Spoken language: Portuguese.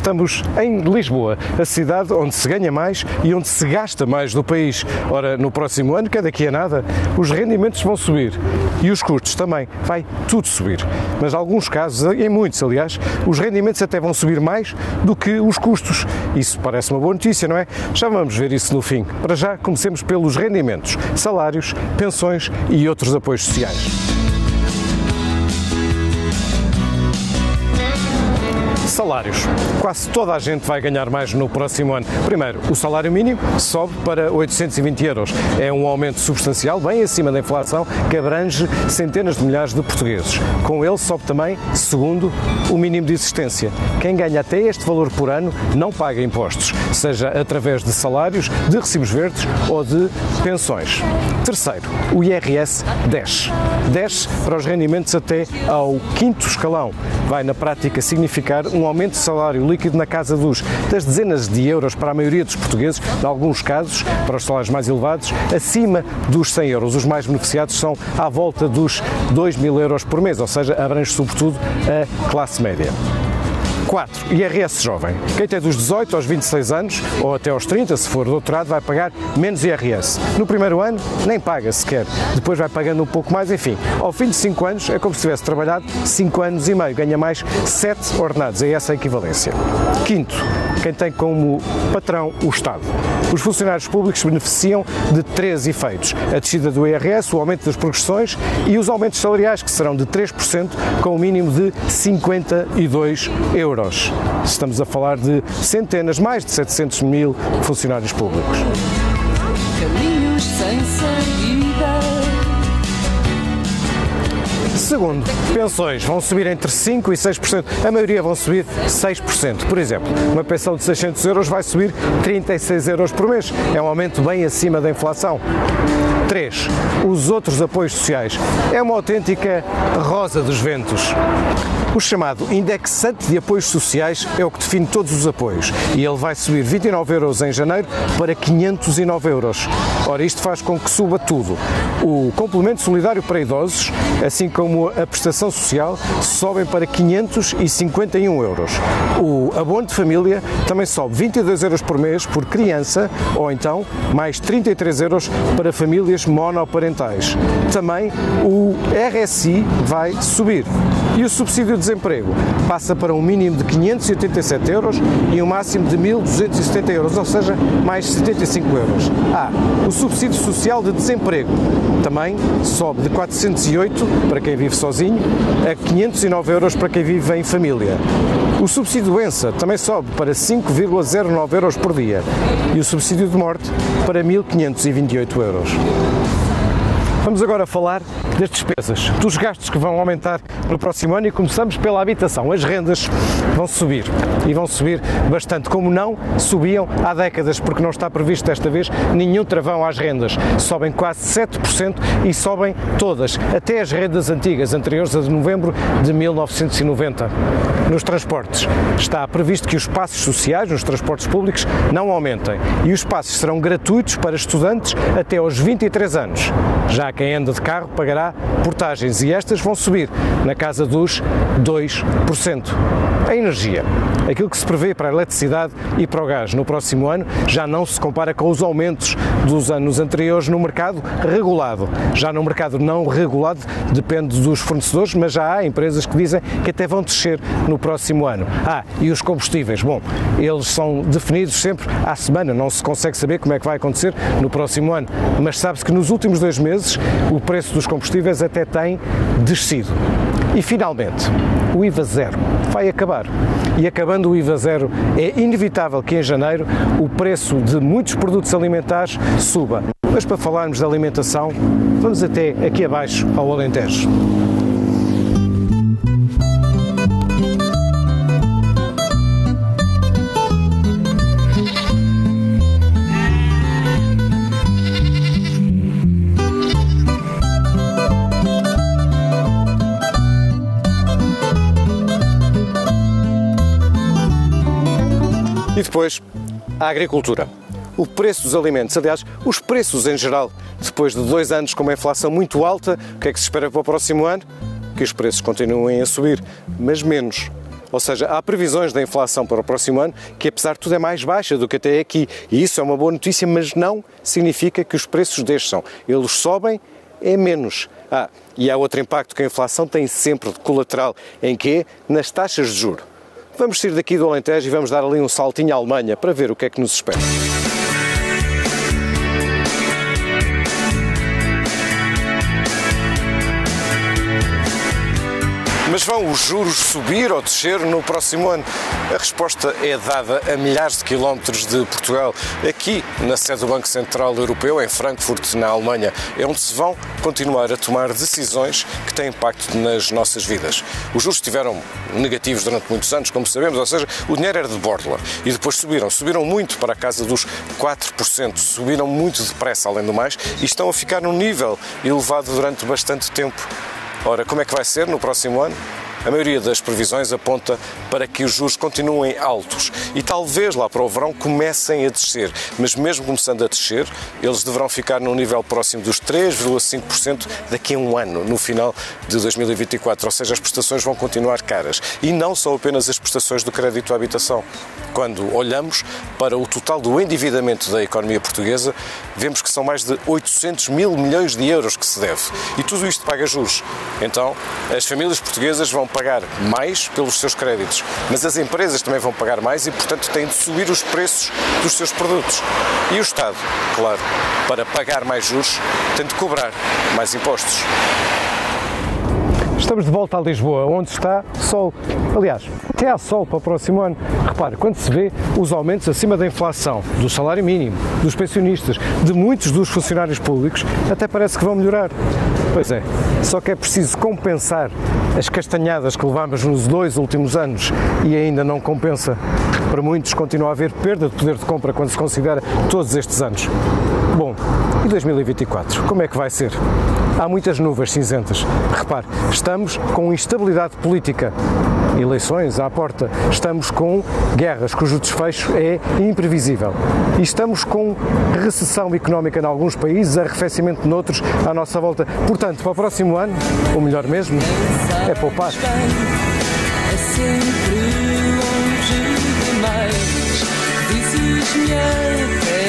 Estamos em Lisboa, a cidade onde se ganha mais e onde se gasta mais do país. Ora, no próximo ano, que é daqui a nada, os rendimentos vão subir e os custos também. Vai tudo subir. Mas em alguns casos, em muitos aliás, os rendimentos até vão subir mais do que os custos. Isso parece uma boa notícia, não é? Já vamos ver isso no fim. Para já, comecemos pelos rendimentos, salários, pensões e outros apoios sociais. Salários. Quase toda a gente vai ganhar mais no próximo ano. Primeiro, o salário mínimo sobe para 820 euros. É um aumento substancial, bem acima da inflação, que abrange centenas de milhares de portugueses. Com ele sobe também, segundo, o mínimo de existência. Quem ganha até este valor por ano não paga impostos, seja através de salários, de recibos verdes ou de pensões. Terceiro, o IRS desce. Desce para os rendimentos até ao quinto escalão. Vai, na prática, significar um aumento de salário líquido na casa dos das dezenas de euros para a maioria dos portugueses, em alguns casos, para os salários mais elevados, acima dos 100 euros. Os mais beneficiados são à volta dos 2 mil euros por mês, ou seja, abrange sobretudo a classe média. 4. IRS jovem. Quem tem dos 18 aos 26 anos, ou até aos 30, se for doutorado, vai pagar menos IRS. No primeiro ano, nem paga sequer. Depois vai pagando um pouco mais, enfim. Ao fim de 5 anos, é como se tivesse trabalhado 5 anos e meio. Ganha mais 7 ordenados. É essa a equivalência. Quinto, quem tem como patrão o Estado. Os funcionários públicos beneficiam de três efeitos: a descida do IRS, o aumento das progressões e os aumentos salariais, que serão de 3%, com o um mínimo de 52 euros. Estamos a falar de centenas, mais de 700 mil funcionários públicos. Caminhos sem. Segundo, pensões vão subir entre 5% e 6%. A maioria vão subir 6%. Por exemplo, uma pensão de 600 euros vai subir 36 euros por mês. É um aumento bem acima da inflação. 3. Os outros apoios sociais. É uma autêntica rosa dos ventos. O chamado indexante de apoios sociais é o que define todos os apoios e ele vai subir 29 euros em janeiro para 509 euros. Ora, isto faz com que suba tudo. O complemento solidário para idosos, assim como a prestação social, sobem para 551 euros. O abono de família também sobe 22 euros por mês por criança ou então mais 33 euros para famílias monoparentais. Também o RSI vai subir e o subsídio de desemprego passa para um mínimo de 587 euros e um máximo de 1.270 euros, ou seja, mais 75 euros. Ah, o subsídio social de desemprego também sobe de 408 para quem vive sozinho a 509 euros para quem vive em família. O subsídio de doença também sobe para 5,09 euros por dia e o subsídio de morte para 1.528 euros. Vamos agora falar das despesas, dos gastos que vão aumentar no próximo ano e começamos pela habitação. As rendas vão subir e vão subir bastante, como não subiam há décadas, porque não está previsto desta vez nenhum travão às rendas. Sobem quase 7% e sobem todas, até as rendas antigas, anteriores a de novembro de 1990. Nos transportes, está previsto que os passos sociais nos transportes públicos não aumentem e os passos serão gratuitos para estudantes até aos 23 anos. Já quem anda de carro pagará portagens e estas vão subir na casa dos 2%. A energia, aquilo que se prevê para a eletricidade e para o gás no próximo ano, já não se compara com os aumentos dos anos anteriores no mercado regulado. Já no mercado não regulado, depende dos fornecedores, mas já há empresas que dizem que até vão descer no próximo ano. Ah, e os combustíveis, bom, eles são definidos sempre à semana, não se consegue saber como é que vai acontecer no próximo ano, mas sabe-se que nos últimos dois meses o preço dos combustíveis até tem descido. E finalmente, o IVA zero vai acabar. E acabando o IVA zero, é inevitável que em janeiro o preço de muitos produtos alimentares suba. Mas para falarmos de alimentação, vamos até aqui abaixo ao Alentejo. Depois, a agricultura. O preço dos alimentos, aliás, os preços em geral, depois de dois anos com uma inflação muito alta, o que é que se espera para o próximo ano? Que os preços continuem a subir, mas menos. Ou seja, há previsões da inflação para o próximo ano que, apesar de tudo, é mais baixa do que até aqui. E isso é uma boa notícia, mas não significa que os preços desçam. Eles sobem, é menos. Ah, e há outro impacto que a inflação tem sempre de colateral, em que Nas taxas de juro. Vamos sair daqui do Alentejo e vamos dar ali um saltinho à Alemanha para ver o que é que nos espera. Mas vão os juros subir ou descer no próximo ano? A resposta é dada a milhares de quilómetros de Portugal. Aqui, na sede do Banco Central Europeu, em Frankfurt, na Alemanha, é onde se vão continuar a tomar decisões que têm impacto nas nossas vidas. Os juros estiveram negativos durante muitos anos, como sabemos, ou seja, o dinheiro era de borla e depois subiram. Subiram muito para a casa dos 4%, subiram muito depressa, além do mais, e estão a ficar num nível elevado durante bastante tempo. Ora, como é que vai ser no próximo ano? A maioria das previsões aponta para que os juros continuem altos e talvez lá para o verão comecem a descer, mas mesmo começando a descer, eles deverão ficar num nível próximo dos 3,5% daqui a um ano, no final de 2024, ou seja, as prestações vão continuar caras. E não são apenas as prestações do crédito à habitação. Quando olhamos para o total do endividamento da economia portuguesa, vemos que são mais de 800 mil milhões de euros que se deve. E tudo isto paga juros. Então, as famílias portuguesas vão pagar mais pelos seus créditos, mas as empresas também vão pagar mais e, portanto, têm de subir os preços dos seus produtos. E o Estado, claro, para pagar mais juros, tem de cobrar mais impostos. Estamos de volta a Lisboa, onde está sol. Aliás, até há sol para o próximo ano. Repare, quando se vê os aumentos acima da inflação, do salário mínimo, dos pensionistas, de muitos dos funcionários públicos, até parece que vão melhorar. Pois é, só que é preciso compensar as castanhadas que levamos nos dois últimos anos e ainda não compensa. Para muitos continua a haver perda de poder de compra quando se considera todos estes anos. Bom, e 2024? Como é que vai ser? Há muitas nuvens cinzentas. Repare, estamos com instabilidade política, eleições à porta, estamos com guerras cujo desfecho é imprevisível e estamos com recessão económica em alguns países, arrefecimento noutros à nossa volta. Portanto, para o próximo ano, o melhor mesmo é poupar. É sempre longe demais, dizes-me até